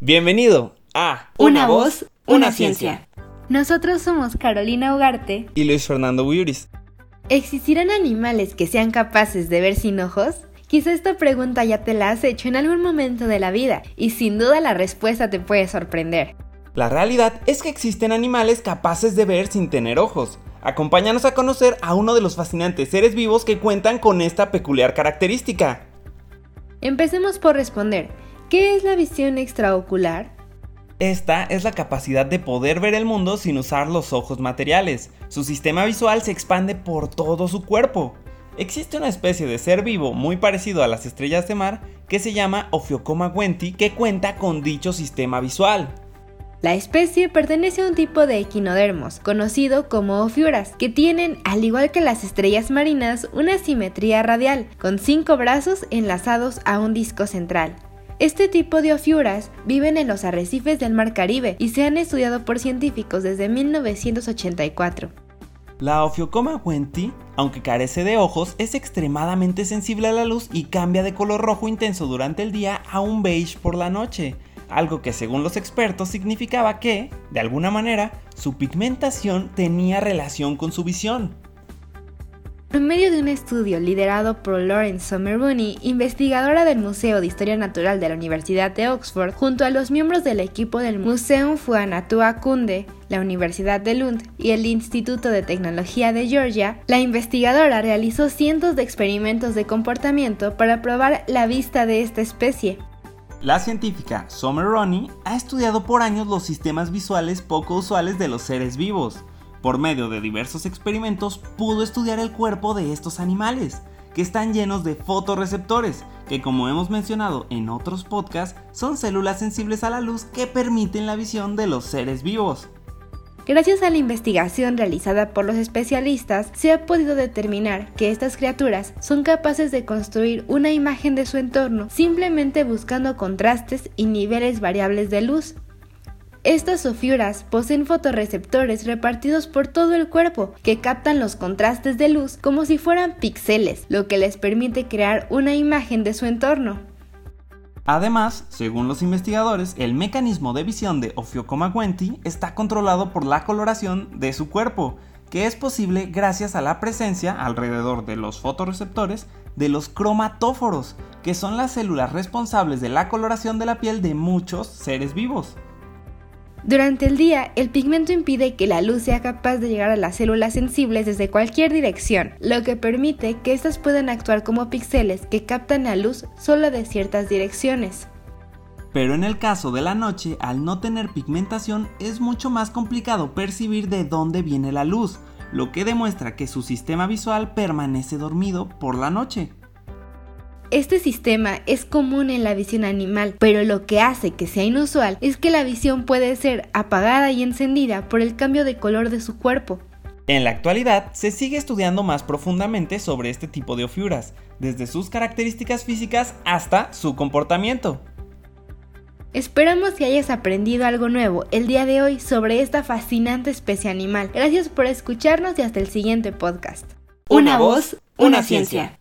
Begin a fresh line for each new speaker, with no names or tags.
Bienvenido a
Una voz, una ciencia.
Nosotros somos Carolina Ugarte
y Luis Fernando Buyuris.
¿Existirán animales que sean capaces de ver sin ojos? Quizá esta pregunta ya te la has hecho en algún momento de la vida y sin duda la respuesta te puede sorprender.
La realidad es que existen animales capaces de ver sin tener ojos. Acompáñanos a conocer a uno de los fascinantes seres vivos que cuentan con esta peculiar característica.
Empecemos por responder, ¿qué es la visión extraocular?
Esta es la capacidad de poder ver el mundo sin usar los ojos materiales. Su sistema visual se expande por todo su cuerpo. Existe una especie de ser vivo muy parecido a las estrellas de mar que se llama Ophiocoma wenti que cuenta con dicho sistema visual.
La especie pertenece a un tipo de equinodermos, conocido como ofiuras, que tienen, al igual que las estrellas marinas, una simetría radial, con cinco brazos enlazados a un disco central. Este tipo de ofiuras viven en los arrecifes del Mar Caribe y se han estudiado por científicos desde 1984.
La Ophiocoma wenti, aunque carece de ojos, es extremadamente sensible a la luz y cambia de color rojo intenso durante el día a un beige por la noche algo que según los expertos significaba que, de alguna manera, su pigmentación tenía relación con su visión.
En medio de un estudio liderado por Lawrence Someruni, investigadora del Museo de Historia Natural de la Universidad de Oxford, junto a los miembros del equipo del Museum Fuanatua Kunde, la Universidad de Lund y el Instituto de Tecnología de Georgia, la investigadora realizó cientos de experimentos de comportamiento para probar la vista de esta especie.
La científica Summer Ronnie ha estudiado por años los sistemas visuales poco usuales de los seres vivos. Por medio de diversos experimentos pudo estudiar el cuerpo de estos animales, que están llenos de fotorreceptores, que como hemos mencionado en otros podcasts, son células sensibles a la luz que permiten la visión de los seres vivos.
Gracias a la investigación realizada por los especialistas, se ha podido determinar que estas criaturas son capaces de construir una imagen de su entorno simplemente buscando contrastes y niveles variables de luz. Estas ofiuras poseen fotorreceptores repartidos por todo el cuerpo que captan los contrastes de luz como si fueran píxeles, lo que les permite crear una imagen de su entorno.
Además, según los investigadores, el mecanismo de visión de Ophiocoma está controlado por la coloración de su cuerpo, que es posible gracias a la presencia alrededor de los fotorreceptores de los cromatóforos, que son las células responsables de la coloración de la piel de muchos seres vivos.
Durante el día, el pigmento impide que la luz sea capaz de llegar a las células sensibles desde cualquier dirección, lo que permite que éstas puedan actuar como píxeles que captan la luz solo de ciertas direcciones.
Pero en el caso de la noche, al no tener pigmentación, es mucho más complicado percibir de dónde viene la luz, lo que demuestra que su sistema visual permanece dormido por la noche.
Este sistema es común en la visión animal, pero lo que hace que sea inusual es que la visión puede ser apagada y encendida por el cambio de color de su cuerpo.
En la actualidad se sigue estudiando más profundamente sobre este tipo de ofiuras, desde sus características físicas hasta su comportamiento.
Esperamos que hayas aprendido algo nuevo el día de hoy sobre esta fascinante especie animal. Gracias por escucharnos y hasta el siguiente podcast.
Una voz, una ciencia.